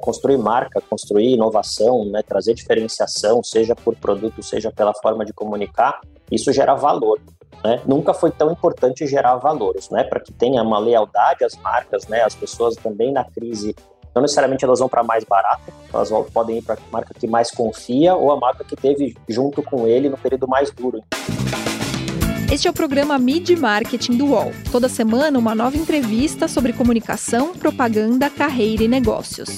construir marca, construir inovação, né, trazer diferenciação, seja por produto, seja pela forma de comunicar, isso gera valor. Né? Nunca foi tão importante gerar valores, né? Para que tenha uma lealdade às marcas, né? As pessoas também na crise não necessariamente elas vão para mais barata, elas vão, podem ir para a marca que mais confia ou a marca que teve junto com ele no período mais duro. Este é o programa Mid Marketing do UOL. Toda semana, uma nova entrevista sobre comunicação, propaganda, carreira e negócios.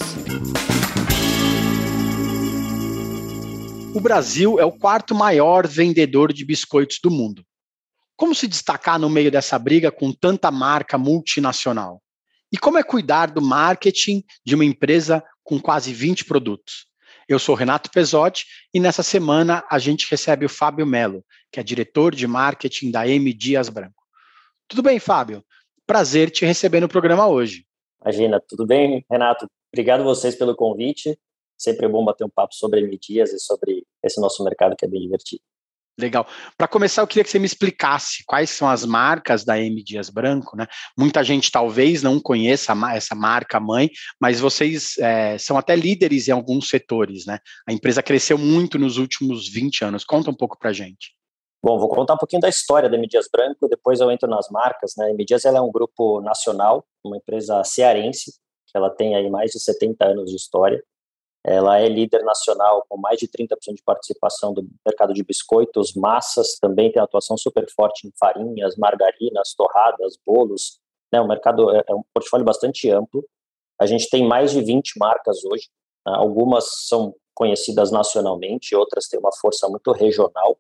O Brasil é o quarto maior vendedor de biscoitos do mundo. Como se destacar no meio dessa briga com tanta marca multinacional? E como é cuidar do marketing de uma empresa com quase 20 produtos? Eu sou Renato Pesotti e nessa semana a gente recebe o Fábio Melo, que é diretor de marketing da M Dias Branco. Tudo bem, Fábio? Prazer te receber no programa hoje. Imagina, tudo bem, Renato? Obrigado vocês pelo convite. Sempre é bom bater um papo sobre M Dias e sobre esse nosso mercado que é bem divertido. Legal. Para começar, eu queria que você me explicasse quais são as marcas da M Dias Branco, né? Muita gente talvez não conheça essa marca mãe, mas vocês é, são até líderes em alguns setores, né? A empresa cresceu muito nos últimos 20 anos. Conta um pouco para gente. Bom, vou contar um pouquinho da história da M Dias Branco, depois eu entro nas marcas, né? A M Dias ela é um grupo nacional, uma empresa cearense, que ela tem aí mais de 70 anos de história. Ela é líder nacional com mais de 30% de participação do mercado de biscoitos, massas, também tem atuação super forte em farinhas, margarinas, torradas, bolos. Né? O mercado é, é um portfólio bastante amplo. A gente tem mais de 20 marcas hoje. Né? Algumas são conhecidas nacionalmente, outras têm uma força muito regional.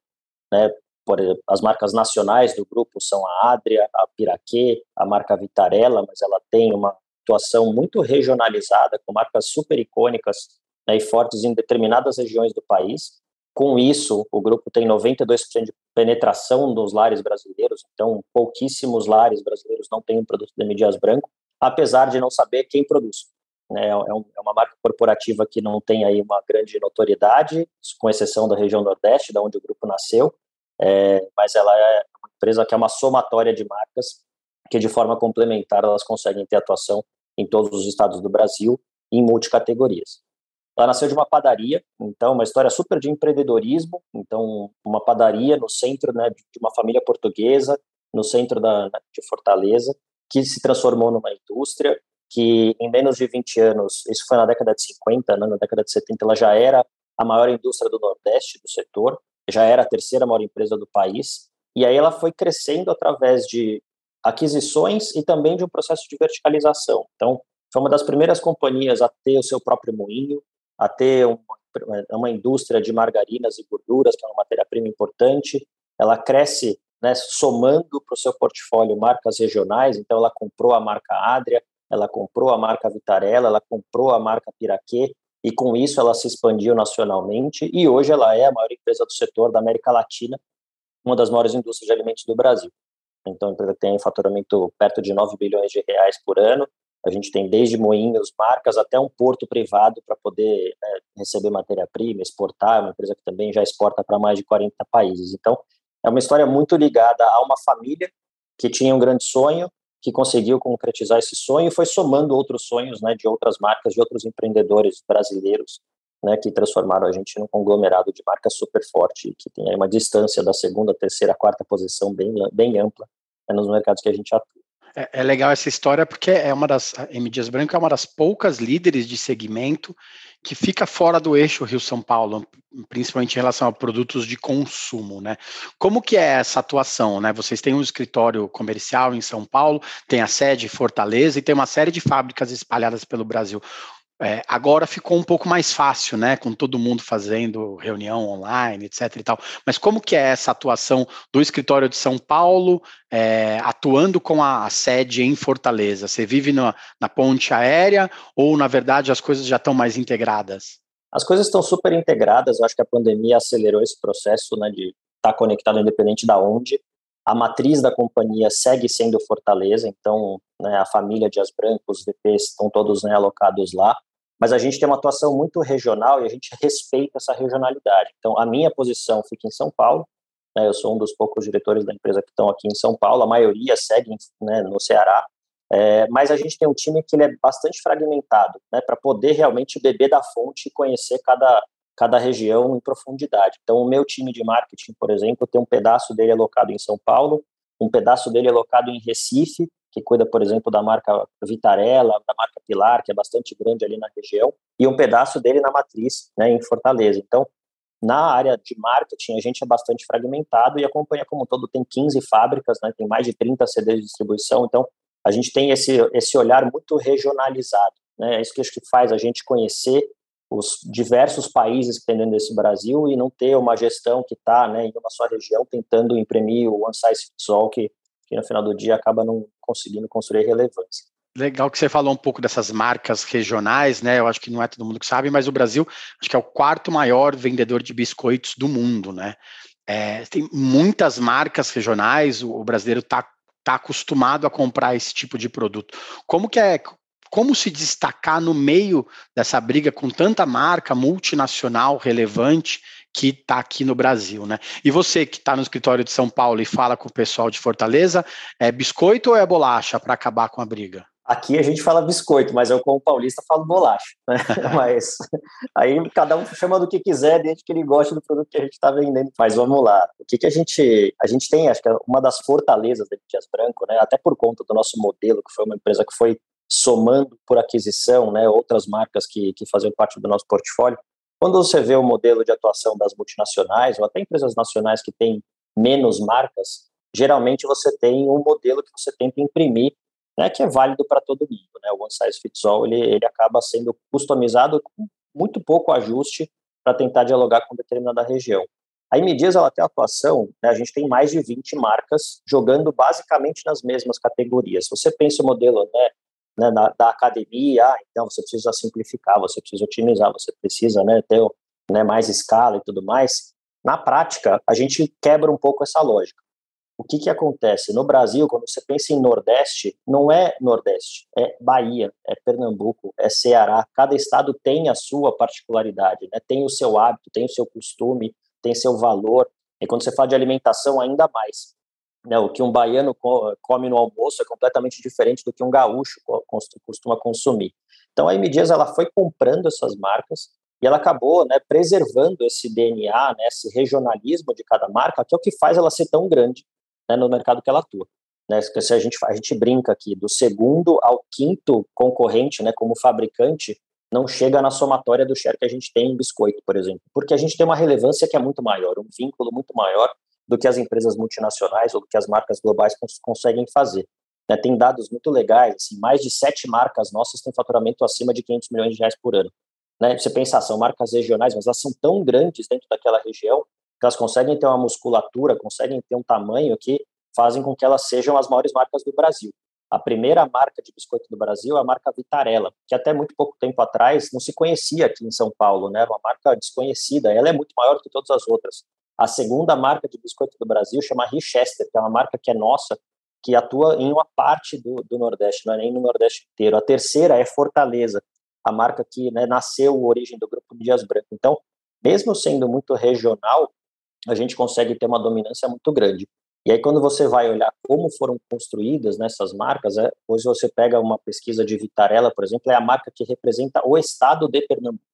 Né? Por exemplo, as marcas nacionais do grupo são a Adria, a Piraquê, a marca Vitarella, mas ela tem uma atuação muito regionalizada, com marcas super icônicas né, e fortes em determinadas regiões do país. Com isso, o grupo tem 92% de penetração dos lares brasileiros, então pouquíssimos lares brasileiros não têm um produto de Medias Branco, apesar de não saber quem produz. Né. É, é, um, é, uma marca corporativa que não tem aí uma grande notoriedade, com exceção da região Nordeste, da onde o grupo nasceu, é, mas ela é uma empresa que é uma somatória de marcas que, de forma complementar, elas conseguem ter atuação em todos os estados do Brasil em multicategorias. Ela nasceu de uma padaria, então uma história super de empreendedorismo, então uma padaria no centro né, de uma família portuguesa, no centro da, de Fortaleza, que se transformou numa indústria que em menos de 20 anos, isso foi na década de 50, né, na década de 70, ela já era a maior indústria do Nordeste do setor, já era a terceira maior empresa do país, e aí ela foi crescendo através de aquisições e também de um processo de verticalização. Então, foi uma das primeiras companhias a ter o seu próprio moinho, a ter uma, uma indústria de margarinas e gorduras, que é uma matéria-prima importante. Ela cresce né, somando para o seu portfólio marcas regionais, então ela comprou a marca Adria, ela comprou a marca Vitarella, ela comprou a marca Piraquê, e com isso ela se expandiu nacionalmente, e hoje ela é a maior empresa do setor da América Latina, uma das maiores indústrias de alimentos do Brasil. Então a empresa tem faturamento perto de 9 bilhões de reais por ano, a gente tem desde moinhos, marcas, até um porto privado para poder né, receber matéria-prima, exportar, uma empresa que também já exporta para mais de 40 países. Então, é uma história muito ligada a uma família que tinha um grande sonho, que conseguiu concretizar esse sonho e foi somando outros sonhos né, de outras marcas, de outros empreendedores brasileiros, né, que transformaram a gente num conglomerado de marcas super forte, que tem uma distância da segunda, terceira, quarta posição bem, bem ampla né, nos mercados que a gente atua. É, é, legal essa história porque é uma das a M Dias Branco é uma das poucas líderes de segmento que fica fora do eixo Rio São Paulo, principalmente em relação a produtos de consumo, né? Como que é essa atuação, né? Vocês têm um escritório comercial em São Paulo, tem a sede em Fortaleza e tem uma série de fábricas espalhadas pelo Brasil. É, agora ficou um pouco mais fácil, né, com todo mundo fazendo reunião online, etc. e tal. Mas como que é essa atuação do escritório de São Paulo, é, atuando com a, a, sede em Fortaleza? Você vive na, na ponte aérea ou, na verdade, as coisas já estão mais integradas? As coisas estão super integradas. Eu acho que a pandemia acelerou esse processo, né, de estar tá conectado independente da onde. A matriz da companhia segue sendo Fortaleza, então né, a família de As Brancos, os VPs estão todos né, alocados lá mas a gente tem uma atuação muito regional e a gente respeita essa regionalidade. Então, a minha posição fica em São Paulo, né, eu sou um dos poucos diretores da empresa que estão aqui em São Paulo, a maioria segue né, no Ceará, É, mas a gente tem um time que ele é bastante fragmentado, né, para poder realmente beber da fonte e conhecer cada, cada região em profundidade. Então, o meu time de marketing, por exemplo, tem um pedaço dele alocado em São Paulo, um pedaço dele alocado em Recife, que cuida, por exemplo, da marca Vitarella, da marca Pilar, que é bastante grande ali na região, e um pedaço dele na matriz, né, em Fortaleza. Então, na área de marketing, a gente é bastante fragmentado e a companhia como um todo tem 15 fábricas, né, tem mais de 30 CDs de distribuição, então a gente tem esse, esse olhar muito regionalizado. Né, é isso que acho que faz a gente conhecer os diversos países que tem dentro desse Brasil e não ter uma gestão que está né, em uma só região tentando imprimir o one size fits all que, que no final do dia acaba não conseguindo construir relevância. Legal que você falou um pouco dessas marcas regionais, né? Eu acho que não é todo mundo que sabe, mas o Brasil acho que é o quarto maior vendedor de biscoitos do mundo, né? É, tem muitas marcas regionais, o, o brasileiro está tá acostumado a comprar esse tipo de produto. Como que é, como se destacar no meio dessa briga com tanta marca multinacional relevante que está aqui no Brasil, né? E você que está no escritório de São Paulo e fala com o pessoal de Fortaleza, é biscoito ou é bolacha para acabar com a briga? Aqui a gente fala biscoito, mas eu, como paulista, falo bolacha. Né? mas aí cada um chama do que quiser, desde que ele goste do produto que a gente está vendendo. Mas vamos lá. O que, que a gente. A gente tem, acho que é uma das fortalezas da Dias Branco, né? Até por conta do nosso modelo, que foi uma empresa que foi somando por aquisição, né? Outras marcas que, que faziam parte do nosso portfólio. Quando você vê o modelo de atuação das multinacionais, ou até empresas nacionais que têm menos marcas, geralmente você tem um modelo que você tenta imprimir né, que é válido para todo mundo. Né? O one size fits all ele, ele acaba sendo customizado com muito pouco ajuste para tentar dialogar com determinada região. A Imidias ela tem atuação, né, a gente tem mais de 20 marcas jogando basicamente nas mesmas categorias. Você pensa o modelo né, né, da, da, academia, ah, então você precisa simplificar, você precisa otimizar, você precisa né, ter né, mais escala e tudo mais. Na prática, a gente quebra um pouco essa lógica o que, que acontece? No Brasil, quando você pensa em Nordeste, não é Nordeste, é Bahia, é Pernambuco, é Ceará. Cada estado tem a sua particularidade, né? tem o seu hábito, tem o seu costume, tem seu valor. E quando você fala de alimentação, ainda mais. Né? O que um baiano come no almoço é completamente diferente do que um gaúcho costuma consumir. Então a M. Ela foi comprando essas marcas e ela acabou né, preservando esse DNA, né, esse regionalismo de cada marca, que é o que faz ela ser tão grande né, no mercado que ela atua. Né? Se a gente, a gente brinca aqui, do segundo ao quinto concorrente, né, como fabricante, não chega na somatória do share que a gente tem em biscoito, por exemplo, porque a gente tem uma relevância que é muito maior, um vínculo muito maior do que as empresas multinacionais ou do que as marcas globais cons conseguem fazer. Né, tem dados muito legais, assim, mais de sete marcas nossas têm faturamento acima de 500 milhões de reais por ano. Né? Você pensa, são marcas regionais, mas elas são tão grandes dentro daquela região que elas conseguem ter uma musculatura, conseguem ter um tamanho que fazem com que elas sejam as maiores marcas do Brasil. A primeira marca de biscoito do Brasil é a marca Vitarella, que até muito pouco tempo atrás não se conhecia aqui em São Paulo, né? Era uma marca desconhecida. Ela é muito maior que todas as outras. A segunda marca de biscoito do Brasil chama Richester, que é uma marca que é nossa, que atua em uma parte do, do Nordeste, não é nem no Nordeste inteiro. A terceira é Fortaleza, a marca que né, nasceu origem do grupo Dias Branco. Então, mesmo sendo muito regional, a gente consegue ter uma dominância muito grande. E aí, quando você vai olhar como foram construídas nessas marcas, é, hoje você pega uma pesquisa de Vitarella, por exemplo, é a marca que representa o estado de Pernambuco.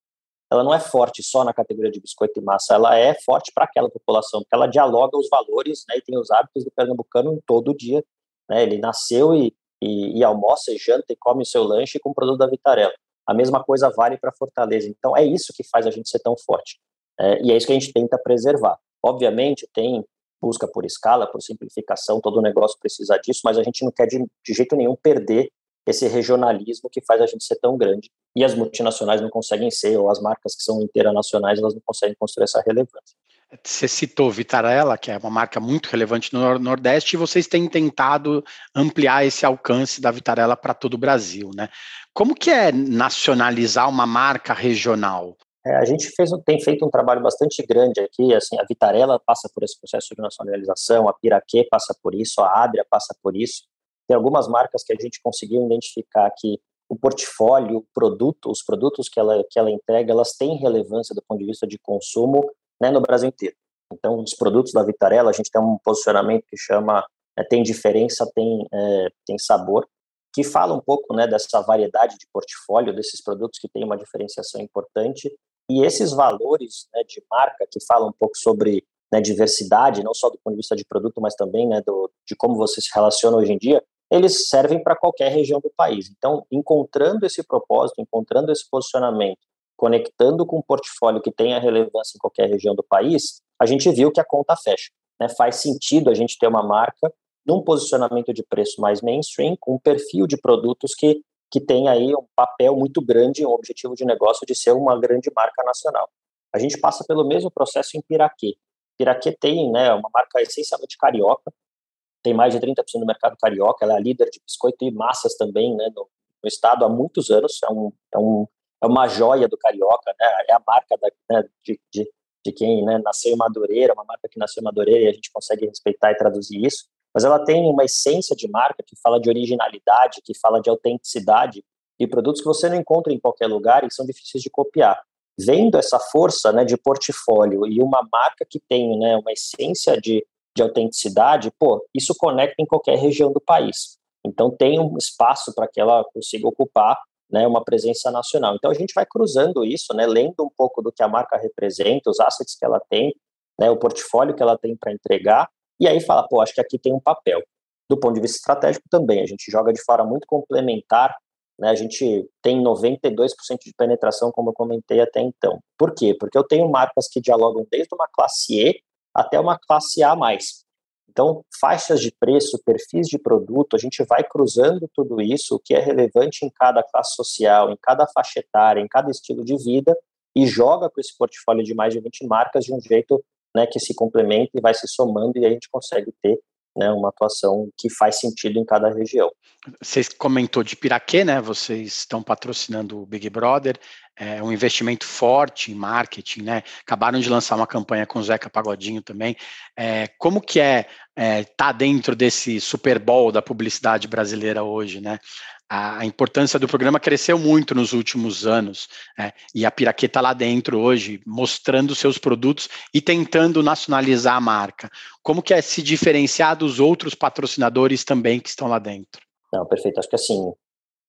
Ela não é forte só na categoria de biscoito e massa, ela é forte para aquela população, porque ela dialoga os valores né, e tem os hábitos do pernambucano todo dia. Né, ele nasceu e, e, e almoça, e janta e come o seu lanche com o produto da Vitarella. A mesma coisa vale para Fortaleza. Então, é isso que faz a gente ser tão forte. É, e é isso que a gente tenta preservar. Obviamente, tem busca por escala, por simplificação, todo o negócio precisa disso, mas a gente não quer de, de jeito nenhum perder esse regionalismo que faz a gente ser tão grande. E as multinacionais não conseguem ser, ou as marcas que são internacionais, elas não conseguem construir essa relevância. Você citou Vitarella, que é uma marca muito relevante no Nordeste, e vocês têm tentado ampliar esse alcance da Vitarella para todo o Brasil, né? Como que é nacionalizar uma marca regional? É, a gente fez, tem feito um trabalho bastante grande aqui, assim, a Vitarella passa por esse processo de nacionalização, a Piraquê passa por isso, a Adria passa por isso. Tem algumas marcas que a gente conseguiu identificar que o portfólio, o produto, os produtos que ela, que ela entrega, elas têm relevância do ponto de vista de consumo né, no Brasil inteiro. Então, os produtos da Vitarella, a gente tem um posicionamento que chama é, tem diferença, tem, é, tem sabor. que fala um pouco né, dessa variedade de portfólio, desses produtos que têm uma diferenciação importante, e esses valores né, de marca que falam um pouco sobre né, diversidade, não só do ponto de vista de produto, mas também né, do, de como você se relaciona hoje em dia, eles servem para qualquer região do país. Então, encontrando esse propósito, encontrando esse posicionamento, conectando com um portfólio que tenha relevância em qualquer região do país, a gente viu que a conta fecha. Né? Faz sentido a gente ter uma marca num posicionamento de preço mais mainstream, com um perfil de produtos que, que tem aí um papel muito grande, um objetivo de negócio de ser uma grande marca nacional. A gente passa pelo mesmo processo em Piraquê. Piraquê tem né, uma marca essencialmente carioca, tem mais de 30% do mercado carioca, ela é líder de biscoito e massas também né, no, no estado há muitos anos, é, um, é, um, é uma joia do carioca, né, é a marca da, né, de, de, de, quem né, nasceu em Madureira, uma marca que nasceu em Madureira e a gente consegue respeitar e traduzir isso, mas ela tem uma essência de marca que fala de originalidade, que fala de autenticidade e produtos que você não encontra em qualquer lugar e são difíceis de copiar. Vendo essa força né, de portfólio e uma marca que tem né, uma essência de de autenticidade, pô, isso conecta em qualquer região do país. Então tem um espaço para que ela consiga ocupar né, uma presença nacional. Então a gente vai cruzando isso, né, lendo um pouco do que a marca representa, os assets que ela tem, né, o portfólio que ela tem para entregar, e aí fala, pô, acho que aqui tem um papel. Do ponto de vista estratégico também, a gente joga de forma muito complementar, né, a gente tem 92% de penetração, como eu comentei até então. Por quê? Porque eu tenho marcas que dialogam desde uma classe E até uma classe A+. Então, faixas de preço, perfis de produto, a gente vai cruzando tudo isso, o que é relevante em cada classe social, em cada faixa etária, em cada estilo de vida, e joga com esse portfólio de mais de 20 marcas de um jeito né, que se complementa e vai se somando, e a gente consegue ter né, uma atuação que faz sentido em cada região. Você comentou de Piraquê, né? Vocês estão patrocinando o Big Brother, é um investimento forte em marketing, né? Acabaram de lançar uma campanha com o Zeca Pagodinho também. É, como que é estar é, tá dentro desse Super Bowl da publicidade brasileira hoje, né? A importância do programa cresceu muito nos últimos anos, né? e a Piraquê está lá dentro hoje, mostrando seus produtos e tentando nacionalizar a marca. Como que é se diferenciar dos outros patrocinadores também que estão lá dentro? Não, perfeito. Acho que assim,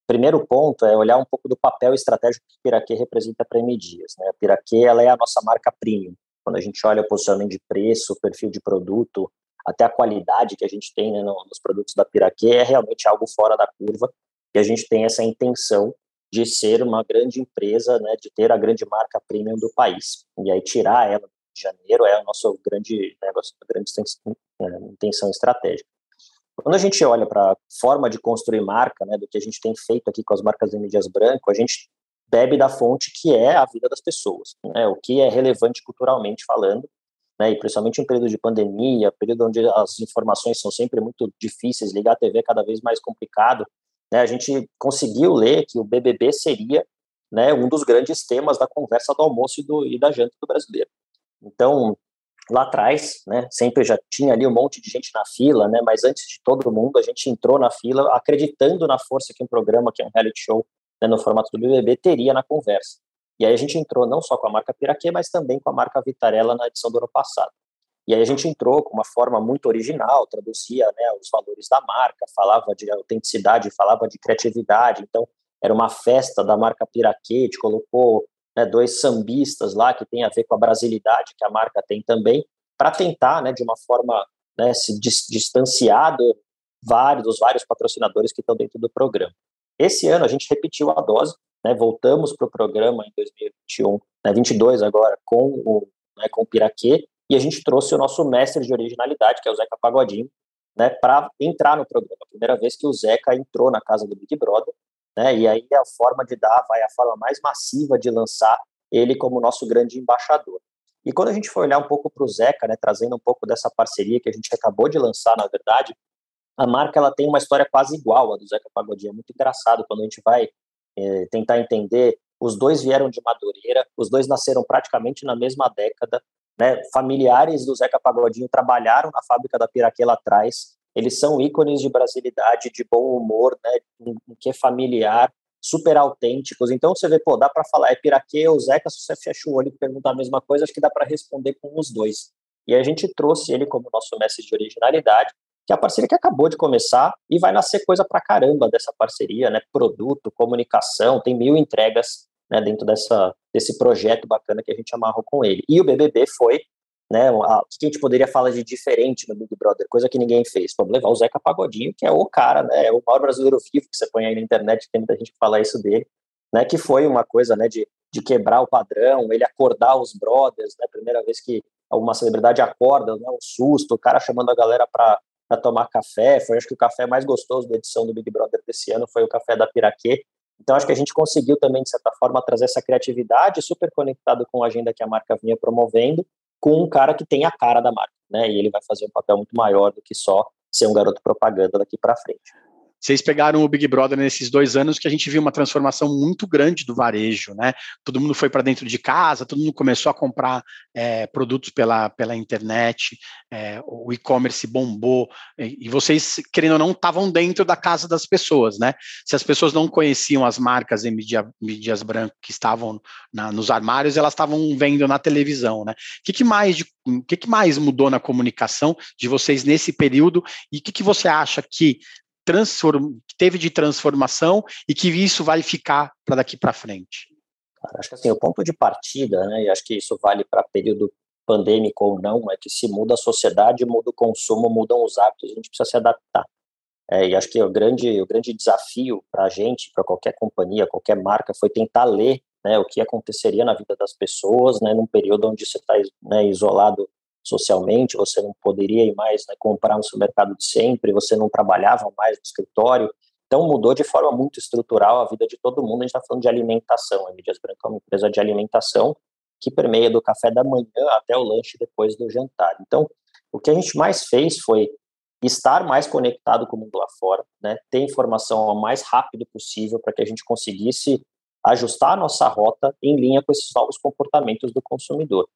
primeiro ponto é olhar um pouco do papel estratégico que a Piraquê representa para a M Dias. Né? A Piraquê ela é a nossa marca premium. Quando a gente olha o posicionamento de preço, o perfil de produto, até a qualidade que a gente tem né, nos produtos da Piraquê é realmente algo fora da curva e a gente tem essa intenção de ser uma grande empresa, né, de ter a grande marca premium do país. E aí tirar ela de janeiro é a nossa grande negócio, grande é, intenção estratégica. Quando a gente olha para a forma de construir marca, né, do que a gente tem feito aqui com as marcas de mídias branco, a gente bebe da fonte que é a vida das pessoas, né, o que é relevante culturalmente falando, né, e principalmente em período de pandemia, período onde as informações são sempre muito difíceis, ligar a TV é cada vez mais complicado, né, a gente conseguiu ler que o BBB seria né, um dos grandes temas da conversa do almoço e, do, e da janta do brasileiro. Então, lá atrás, né, sempre já tinha ali um monte de gente na fila, né, mas antes de todo mundo, a gente entrou na fila acreditando na força que um programa, que é um reality show, né, no formato do BBB, teria na conversa. E aí a gente entrou não só com a marca Piraquê, mas também com a marca Vitarella na edição do ano passado. E aí a gente entrou com uma forma muito original, traduzia né, os valores da marca, falava de autenticidade, falava de criatividade. Então, era uma festa da marca Piraquê, colocou né, dois sambistas lá que tem a ver com a brasilidade que a marca tem também, para tentar, né, de uma forma, né, se distanciar do vários, dos vários patrocinadores que estão dentro do programa. Esse ano a gente repetiu a dose, né, voltamos para o programa em 2021, né, 22 agora, com o, né, com o Piraquê, e a gente trouxe o nosso mestre de originalidade, que é o Zeca Pagodinho, né, para entrar no programa. A primeira vez que o Zeca entrou na casa do Big Brother, né, e aí a forma de dar vai a forma mais massiva de lançar ele como nosso grande embaixador. E quando a gente foi olhar um pouco para o Zeca, né, trazendo um pouco dessa parceria que a gente acabou de lançar, na verdade, a marca ela tem uma história quase igual à do Zeca Pagodinho. É muito engraçado quando a gente vai é, tentar entender. Os dois vieram de Madureira, os dois nasceram praticamente na mesma década, né, familiares do Zeca Pagodinho trabalharam na fábrica da Piraquê lá atrás. Eles são ícones de brasilidade, de bom humor, né, um, um que é familiar, super autênticos. Então você vê, pô, dá para falar é Piraquê ou Zeca, se você fecha o olho e perguntar a mesma coisa, acho que dá para responder com os dois. E a gente trouxe ele como nosso mestre de originalidade, que é a parceria que acabou de começar e vai nascer coisa pra caramba dessa parceria, né? Produto, comunicação, tem mil entregas né, dentro dessa, desse projeto bacana que a gente amarrou com ele. E o BBB foi, né, o que a gente poderia falar de diferente no Big Brother, coisa que ninguém fez. Vamos levar o Zeca Pagodinho, que é o cara, né, é o maior brasileiro vivo que você põe aí na internet, tem muita gente que fala isso dele, né, que foi uma coisa, né, de, de quebrar o padrão, ele acordar os brothers, né, primeira vez que uma celebridade acorda, né, um susto, o cara chamando a galera para tomar café. Foi acho que o café mais gostoso da edição do Big Brother desse ano foi o café da Piraquê. Então acho que a gente conseguiu também de certa forma trazer essa criatividade super conectado com a agenda que a marca vinha promovendo, com um cara que tem a cara da marca, né? E ele vai fazer um papel muito maior do que só ser um garoto propaganda daqui para frente. Vocês pegaram o Big Brother nesses dois anos que a gente viu uma transformação muito grande do varejo, né? Todo mundo foi para dentro de casa, todo mundo começou a comprar é, produtos pela, pela internet, é, o e-commerce bombou, e, e vocês, querendo ou não, estavam dentro da casa das pessoas, né? Se as pessoas não conheciam as marcas em mídia, mídias brancas que estavam na, nos armários, elas estavam vendo na televisão, né? O que, que mais de que, que mais mudou na comunicação de vocês nesse período e o que, que você acha que transform, teve de transformação e que isso vai ficar para daqui para frente? Acho que assim, o ponto de partida, né, e acho que isso vale para período pandêmico ou não, é que se muda a sociedade, muda o consumo, mudam os hábitos, a gente precisa se adaptar. É, e acho que o grande, o grande desafio para a gente, para qualquer companhia, qualquer marca, foi tentar ler né, o que aconteceria na vida das pessoas, né, num período onde você está né, isolado socialmente, você não poderia ir mais né, comprar no supermercado de sempre, você não trabalhava mais no escritório. Então mudou de forma muito estrutural a vida de todo mundo. A gente está falando de alimentação. A Mídias Brancas é uma empresa de alimentação que permeia do café da manhã até o lanche depois do jantar. Então, o que a gente mais fez foi estar mais conectado com o mundo lá fora, né, ter informação o mais rápido possível para que a gente conseguisse ajustar a nossa rota em linha com esses novos comportamentos do consumidor.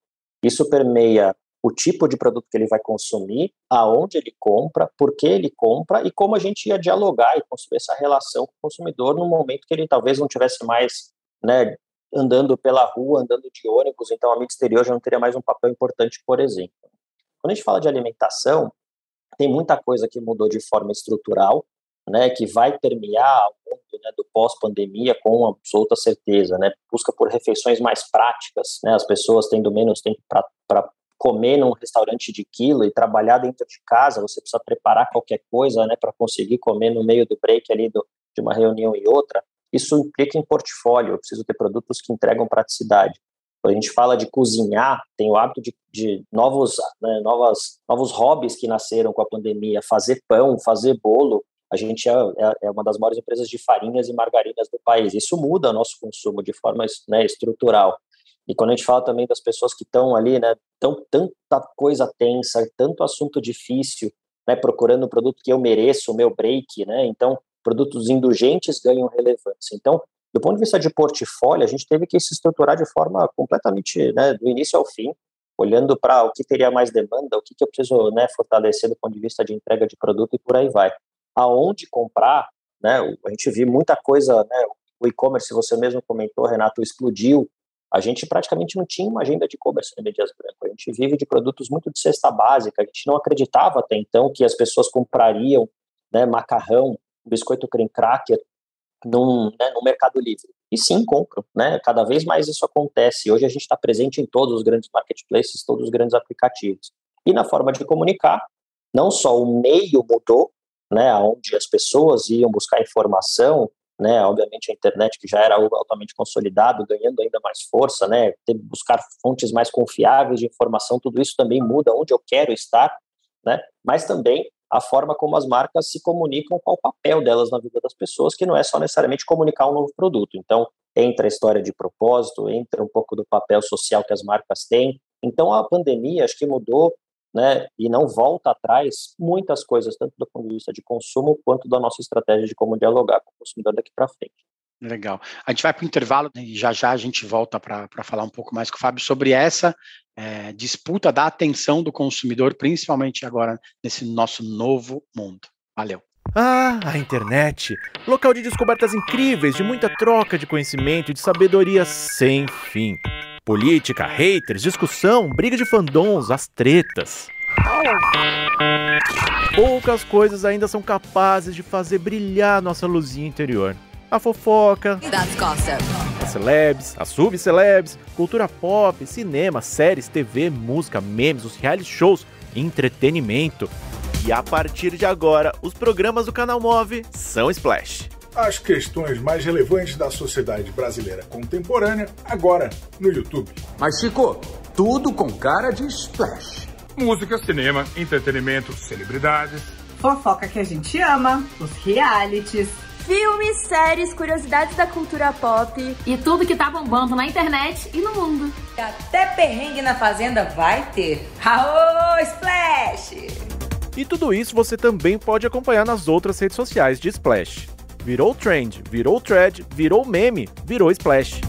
Isso permeia o tipo de produto que ele vai consumir, aonde ele compra, por que ele compra e como a gente ia dialogar e construir essa relação com o consumidor no momento que ele talvez não tivesse mais, né, andando pela rua, andando de ônibus, então a mídia exterior já não teria mais um papel importante, por exemplo. Quando a gente fala de alimentação, tem muita coisa que mudou de forma estrutural, né, que vai permear o mundo né, do pós-pandemia com absoluta certeza, né, busca por refeições mais práticas, né, as pessoas tendo menos tempo para comer num restaurante de quilo e trabalhar dentro de casa, você precisa preparar qualquer coisa, né, para conseguir comer no meio do break ali do, de uma reunião e outra. Isso implica em portfólio, eu preciso ter produtos que entregam praticidade. Quando a gente fala de cozinhar, tem o hábito de, de novos, né, novas, novos hobbies que nasceram com a pandemia, fazer pão, fazer bolo. A gente é, é, é uma das maiores empresas de farinhas e margarinas do país. Isso muda o nosso consumo de forma né, estrutural. E quando a gente fala também das pessoas que estão ali, né, tão, tanta coisa tensa, tanto assunto difícil, né, procurando o produto que eu mereço, o meu break, né, então produtos indulgentes ganham relevância. Então, do ponto de vista de portfólio, a gente teve que se estruturar de forma completamente, né, do início ao fim, olhando para o que teria mais demanda, o que, que eu preciso né, fortalecer do ponto de vista de entrega de produto e por aí vai. Aonde comprar, né, a gente viu muita coisa, né, o e-commerce, você mesmo comentou, Renato, explodiu a gente praticamente não tinha uma agenda de e-commerce no Medias Branco. A gente vive de produtos muito de cesta básica. A gente não acreditava até então que as pessoas comprariam né, macarrão, biscoito creme cracker num, né, no Mercado Livre. E sim, compram. Né? Cada vez mais isso acontece. Hoje a gente está presente em todos os grandes marketplaces, todos os grandes aplicativos. E na forma de comunicar, não só o meio mudou, né, onde as pessoas iam buscar informação, né? Obviamente a internet que já era algo altamente consolidado, ganhando ainda mais força, né? Ter, buscar fontes mais confiáveis de informação, tudo isso também muda onde eu quero estar, né? Mas também a forma como as marcas se comunicam, qual o papel delas na vida das pessoas, que não é só necessariamente comunicar um novo produto. Então, entra a história de propósito, entra um pouco do papel social que as marcas têm. Então, a pandemia acho que mudou né, e não volta atrás muitas coisas, tanto do ponto de vista de consumo, quanto da nossa estratégia de como dialogar com o consumidor daqui para frente. Legal. A gente vai para o intervalo né, e já já a gente volta para falar um pouco mais com o Fábio sobre essa é, disputa da atenção do consumidor, principalmente agora nesse nosso novo mundo. Valeu. Ah, a internet! Local de descobertas incríveis, de muita troca de conhecimento e de sabedoria sem fim. Política, haters, discussão, briga de fandons, as tretas. Poucas coisas ainda são capazes de fazer brilhar nossa luzinha interior. A fofoca, as celebs, as subcelebs, cultura pop, cinema, séries, TV, música, memes, os reality shows, entretenimento. E a partir de agora, os programas do canal Move são Splash. As questões mais relevantes da sociedade brasileira contemporânea, agora no YouTube. Mas, Chico, tudo com cara de Splash. Música, cinema, entretenimento, celebridades. Fofoca que a gente ama, os realities. Filmes, séries, curiosidades da cultura pop. E tudo que tá bombando na internet e no mundo. Até perrengue na fazenda vai ter. Aô, Splash! E tudo isso você também pode acompanhar nas outras redes sociais de Splash. Virou trend, virou thread, virou meme, virou Splash.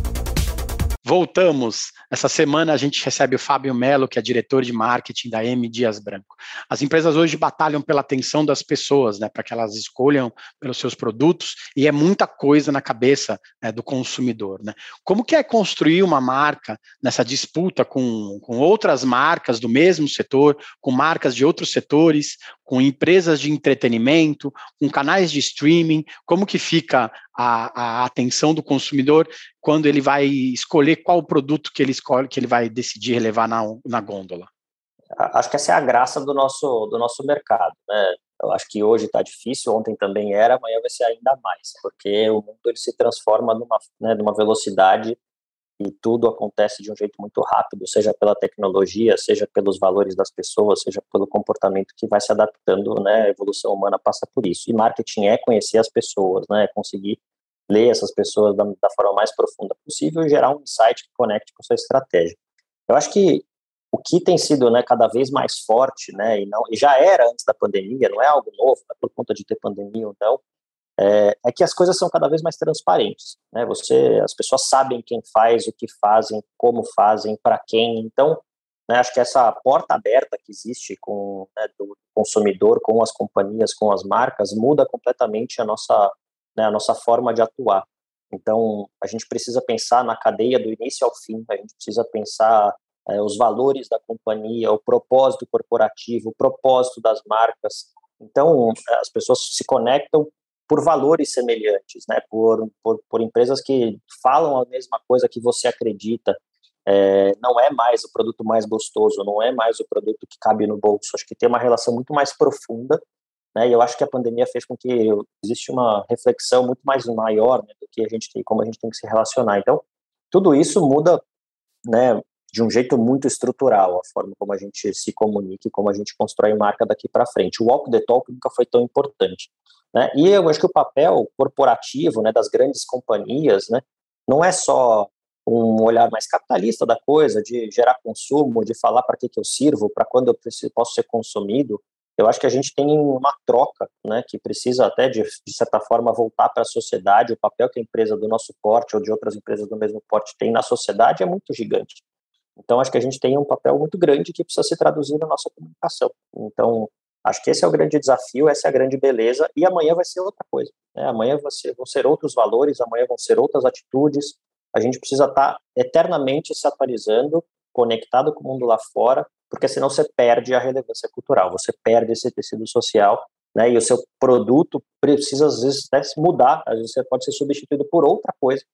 Voltamos. Essa semana a gente recebe o Fábio Melo, que é diretor de marketing da M Dias Branco. As empresas hoje batalham pela atenção das pessoas, né, para que elas escolham pelos seus produtos, e é muita coisa na cabeça né, do consumidor. Né? Como que é construir uma marca nessa disputa com, com outras marcas do mesmo setor, com marcas de outros setores, com empresas de entretenimento, com canais de streaming? Como que fica a, a atenção do consumidor quando ele vai escolher qual produto que ele escolhe, que ele vai decidir levar na, na gôndola? Acho que essa é a graça do nosso, do nosso mercado, né? Eu acho que hoje está difícil, ontem também era, amanhã vai ser ainda mais, porque o mundo ele se transforma numa, né, numa velocidade e tudo acontece de um jeito muito rápido, seja pela tecnologia, seja pelos valores das pessoas, seja pelo comportamento que vai se adaptando, né? A evolução humana passa por isso. E marketing é conhecer as pessoas, né? É conseguir ler essas pessoas da, da forma mais profunda possível e gerar um insight que conecte com sua estratégia. Eu acho que o que tem sido né, cada vez mais forte, né, e, não, e já era antes da pandemia, não é algo novo, é por conta de ter pandemia ou não, é, é, que as coisas são cada vez mais transparentes. Né? Você, as pessoas sabem quem faz, o que fazem, como fazem, para quem. Então, né, acho que essa porta aberta que existe com né, do consumidor, com as companhias, com as marcas, muda completamente a nossa né, a nossa forma de atuar. Então, a gente precisa pensar na cadeia do início ao fim, a gente precisa pensar é, os valores da companhia, o propósito corporativo, o propósito das marcas. Então, as pessoas se conectam por valores semelhantes, né? por, por, por empresas que falam a mesma coisa que você acredita. É, não é mais o produto mais gostoso, não é mais o produto que cabe no bolso. Acho que tem uma relação muito mais profunda né? E eu acho que a pandemia fez com que existe uma reflexão muito mais maior né, do que a gente tem, como a gente tem que se relacionar. Então, tudo isso muda, né, de um jeito muito estrutural a forma como a gente se comunica e como a gente constrói marca daqui para frente. O walk the talk nunca foi tão importante, né? E eu acho que o papel corporativo, né, das grandes companhias, né, não é só um olhar mais capitalista da coisa, de gerar consumo, de falar para que, que eu sirvo, para quando eu preciso, posso ser consumido, eu acho que a gente tem uma troca, né, que precisa até, de, de certa forma, voltar para a sociedade. O papel que a empresa do nosso porte ou de outras empresas do mesmo porte tem na sociedade é muito gigante. Então, acho que a gente tem um papel muito grande que precisa se traduzir na nossa comunicação. Então, acho que esse é o grande desafio, essa é a grande beleza, e amanhã vai ser outra coisa. Né? Amanhã ser, vão ser outros valores, amanhã vão ser outras atitudes. A gente precisa estar eternamente se atualizando, conectado com o mundo lá fora, porque senão você perde a relevância cultural, você perde esse tecido social, né? E o seu produto precisa às vezes até mudar, às vezes você pode ser substituído por outra coisa,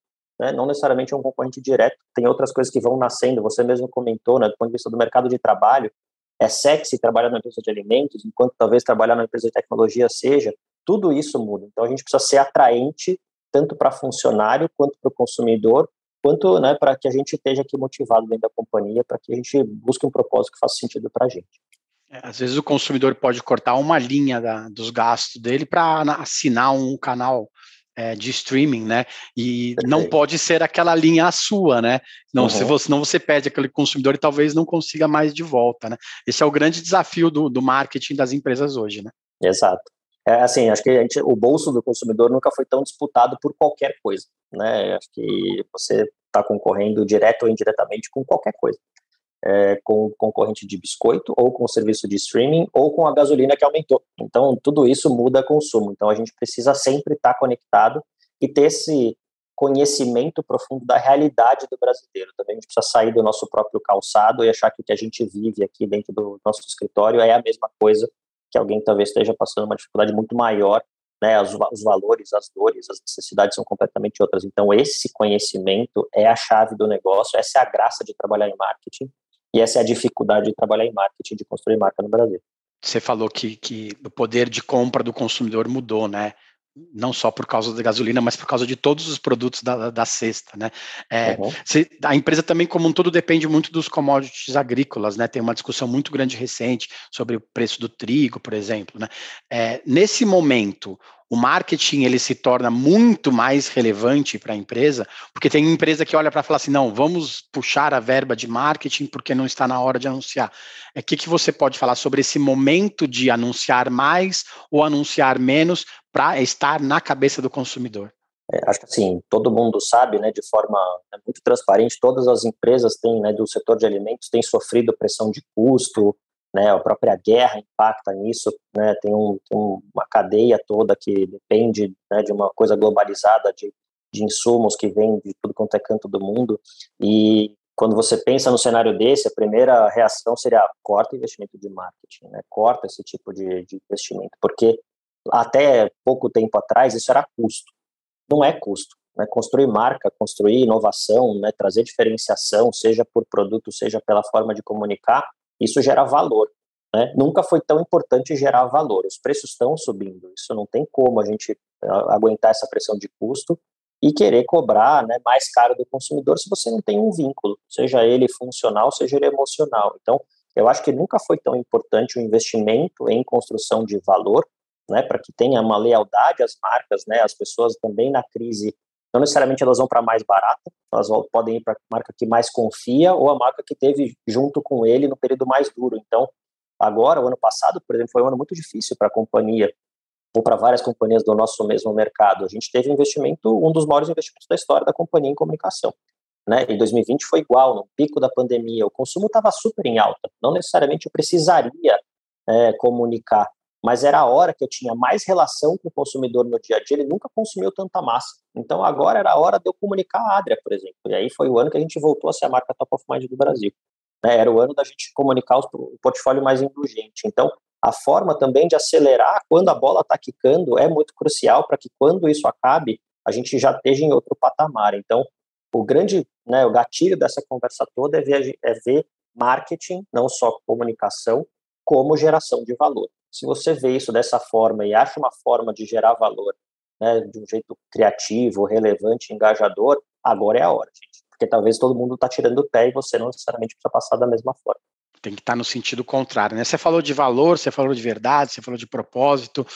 né? Não necessariamente um concorrente direto. Tem outras coisas que vão nascendo. Você mesmo comentou, né? Do ponto de vista do mercado de trabalho, é sexy trabalhar numa empresa de alimentos, enquanto talvez trabalhar numa empresa de tecnologia seja. Tudo isso muda. Então a gente precisa ser atraente tanto para funcionário quanto para o consumidor quanto né, para que a gente esteja aqui motivado dentro da companhia, para que a gente busque um propósito que faça sentido para a gente. É, às vezes o consumidor pode cortar uma linha da, dos gastos dele para assinar um canal é, de streaming, né? E Perfeito. não pode ser aquela linha a sua, né? Não, uhum. se você, não você pede aquele consumidor e talvez não consiga mais de volta, né? Esse é o grande desafio do, do marketing das empresas hoje, né? Exato. É, assim, acho que gente, o bolso do consumidor nunca foi tão disputado por qualquer coisa, né? Acho que você está concorrendo direto ou indiretamente com qualquer coisa. É, com o concorrente de biscoito, ou com o serviço de streaming, ou com a gasolina que aumentou. Então, tudo isso muda consumo. Então, a gente precisa sempre estar conectado e ter esse conhecimento profundo da realidade do brasileiro. Também a gente precisa sair do nosso próprio calçado e achar que o que a gente vive aqui dentro do nosso escritório é a mesma coisa que alguém talvez esteja passando uma dificuldade muito maior, né? Os, os valores, as dores, as necessidades são completamente outras. Então, esse conhecimento é a chave do negócio, essa é a graça de trabalhar em marketing e essa é a dificuldade de trabalhar em marketing, de construir marca no Brasil. Você falou que, que o poder de compra do consumidor mudou, né? Não só por causa da gasolina, mas por causa de todos os produtos da, da cesta, né? É, uhum. se, a empresa também, como um todo, depende muito dos commodities agrícolas, né? Tem uma discussão muito grande recente sobre o preço do trigo, por exemplo, né? É, nesse momento, o marketing ele se torna muito mais relevante para a empresa, porque tem empresa que olha para falar assim, não, vamos puxar a verba de marketing porque não está na hora de anunciar. O é, que, que você pode falar sobre esse momento de anunciar mais ou anunciar menos para estar na cabeça do consumidor? É, acho que assim, todo mundo sabe, né, de forma né, muito transparente, todas as empresas têm, né, do setor de alimentos têm sofrido pressão de custo, né, a própria guerra impacta nisso, né, tem, um, tem uma cadeia toda que depende né, de uma coisa globalizada de, de insumos que vem de tudo quanto é canto do mundo, e quando você pensa no cenário desse, a primeira reação seria corta investimento de marketing, né, corta esse tipo de, de investimento, porque até pouco tempo atrás isso era custo, não é custo, né, construir marca, construir inovação, né, trazer diferenciação, seja por produto, seja pela forma de comunicar, isso gera valor. Né? Nunca foi tão importante gerar valor. Os preços estão subindo, isso não tem como a gente aguentar essa pressão de custo e querer cobrar né, mais caro do consumidor se você não tem um vínculo, seja ele funcional, seja ele emocional. Então, eu acho que nunca foi tão importante o investimento em construção de valor, né, para que tenha uma lealdade às marcas, né, as pessoas também na crise não necessariamente elas vão para mais barata, elas podem ir para a marca que mais confia ou a marca que teve junto com ele no período mais duro. Então, agora, o ano passado, por exemplo, foi um ano muito difícil para a companhia ou para várias companhias do nosso mesmo mercado. A gente teve um investimento, um dos maiores investimentos da história da companhia em comunicação. Né? Em 2020 foi igual, no pico da pandemia, o consumo estava super em alta. Não necessariamente eu precisaria é, comunicar, mas era a hora que eu tinha mais relação com o consumidor no dia a dia, ele nunca consumiu tanta massa. Então agora era a hora de eu comunicar a Adria, por exemplo. E aí foi o ano que a gente voltou a ser a marca top of mind do Brasil. Né? Era o ano da gente comunicar o portfólio mais indulgente. Então a forma também de acelerar quando a bola está quicando é muito crucial para que quando isso acabe, a gente já esteja em outro patamar. Então o grande, né, o gatilho dessa conversa toda é ver, é ver marketing, não só comunicação, como geração de valor. Se você vê isso dessa forma e acha uma forma de gerar valor né, de um jeito criativo, relevante, engajador, agora é a hora, gente. Porque talvez todo mundo está tirando o pé e você não necessariamente precisa passar da mesma forma. Tem que estar tá no sentido contrário, né? Você falou de valor, você falou de verdade, você falou de propósito.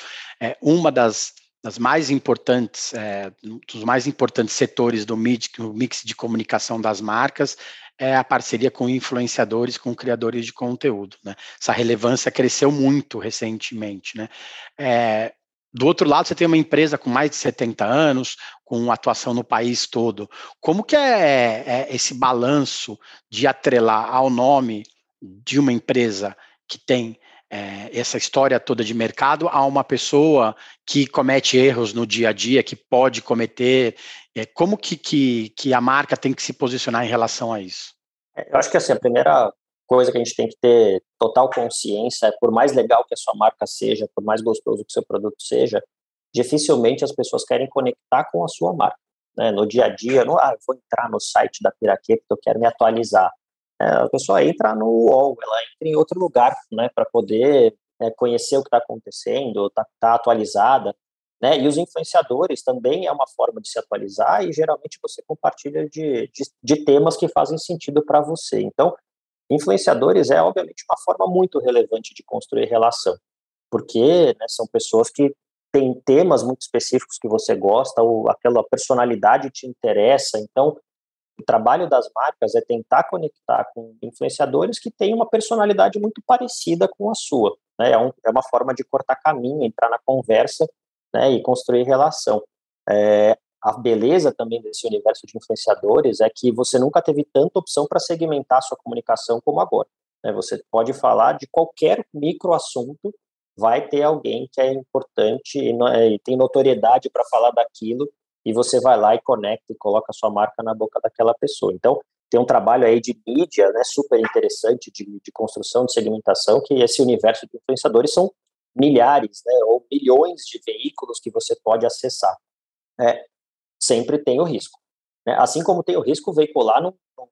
É, uma das, das mais importantes, é, dos mais importantes setores do mix, do mix de comunicação das marcas é a parceria com influenciadores, com criadores de conteúdo. Né? Essa relevância cresceu muito recentemente. Né? É, do outro lado, você tem uma empresa com mais de 70 anos, com atuação no país todo. Como que é, é esse balanço de atrelar ao nome de uma empresa que tem é, essa história toda de mercado a uma pessoa que comete erros no dia a dia, que pode cometer é, como que, que, que a marca tem que se posicionar em relação a isso? É, eu acho que assim, a primeira coisa que a gente tem que ter total consciência é por mais legal que a sua marca seja, por mais gostoso que seu produto seja, dificilmente as pessoas querem conectar com a sua marca. Né? No dia a dia, no, ah, eu vou entrar no site da Piraquê porque eu quero me atualizar. É, a pessoa entra no UOL, ela entra em outro lugar né, para poder é, conhecer o que está acontecendo, está tá atualizada. Né? E os influenciadores também é uma forma de se atualizar e geralmente você compartilha de, de, de temas que fazem sentido para você. Então, influenciadores é obviamente uma forma muito relevante de construir relação, porque né, são pessoas que têm temas muito específicos que você gosta, ou aquela personalidade te interessa. Então, o trabalho das marcas é tentar conectar com influenciadores que têm uma personalidade muito parecida com a sua. Né? É, um, é uma forma de cortar caminho, entrar na conversa né, e construir relação. É, a beleza também desse universo de influenciadores é que você nunca teve tanta opção para segmentar sua comunicação como agora. Né? Você pode falar de qualquer micro assunto, vai ter alguém que é importante e, e tem notoriedade para falar daquilo e você vai lá e conecta e coloca a sua marca na boca daquela pessoa. Então, tem um trabalho aí de mídia, né, super interessante, de, de construção, de segmentação, que esse universo de influenciadores são milhares, né, ou milhões de veículos que você pode acessar. É, sempre tem o risco. Né? Assim como tem o risco veicular no, no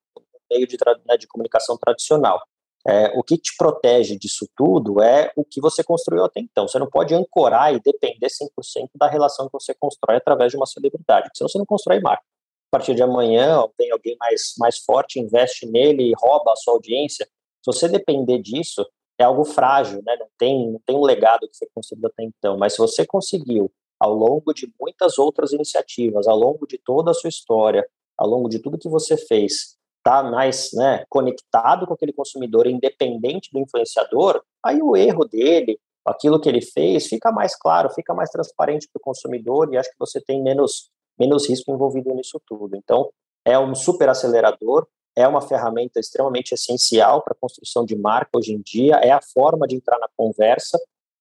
meio de, né, de comunicação tradicional. É, o que te protege disso tudo é o que você construiu até então. Você não pode ancorar e depender 100% da relação que você constrói através de uma celebridade, senão você não constrói marca. A partir de amanhã, tem alguém mais, mais forte, investe nele e rouba a sua audiência. Se você depender disso, é algo frágil, né? não, tem, não tem um legado que foi construído até então. Mas se você conseguiu, ao longo de muitas outras iniciativas, ao longo de toda a sua história, ao longo de tudo que você fez, tá mais né, conectado com aquele consumidor, independente do influenciador, aí o erro dele, aquilo que ele fez, fica mais claro, fica mais transparente para o consumidor e acho que você tem menos, menos risco envolvido nisso tudo. Então, é um super acelerador, é uma ferramenta extremamente essencial para a construção de marca hoje em dia, é a forma de entrar na conversa,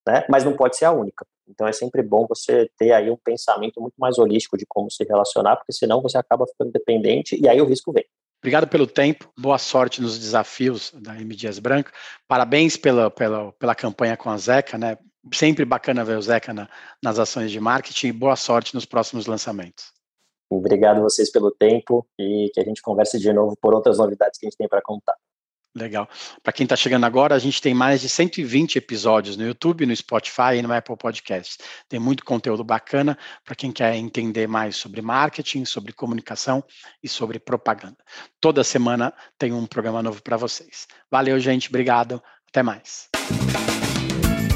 né, mas não pode ser a única. Então é sempre bom você ter aí um pensamento muito mais holístico de como se relacionar, porque senão você acaba ficando dependente e aí o risco vem. Obrigado pelo tempo, boa sorte nos desafios da M. Dias Branco. Parabéns pela, pela, pela campanha com a Zeca, né? Sempre bacana ver o Zeca na, nas ações de marketing e boa sorte nos próximos lançamentos. Obrigado vocês pelo tempo e que a gente converse de novo por outras novidades que a gente tem para contar. Legal. Para quem está chegando agora, a gente tem mais de 120 episódios no YouTube, no Spotify e no Apple Podcasts. Tem muito conteúdo bacana para quem quer entender mais sobre marketing, sobre comunicação e sobre propaganda. Toda semana tem um programa novo para vocês. Valeu, gente. Obrigado. Até mais.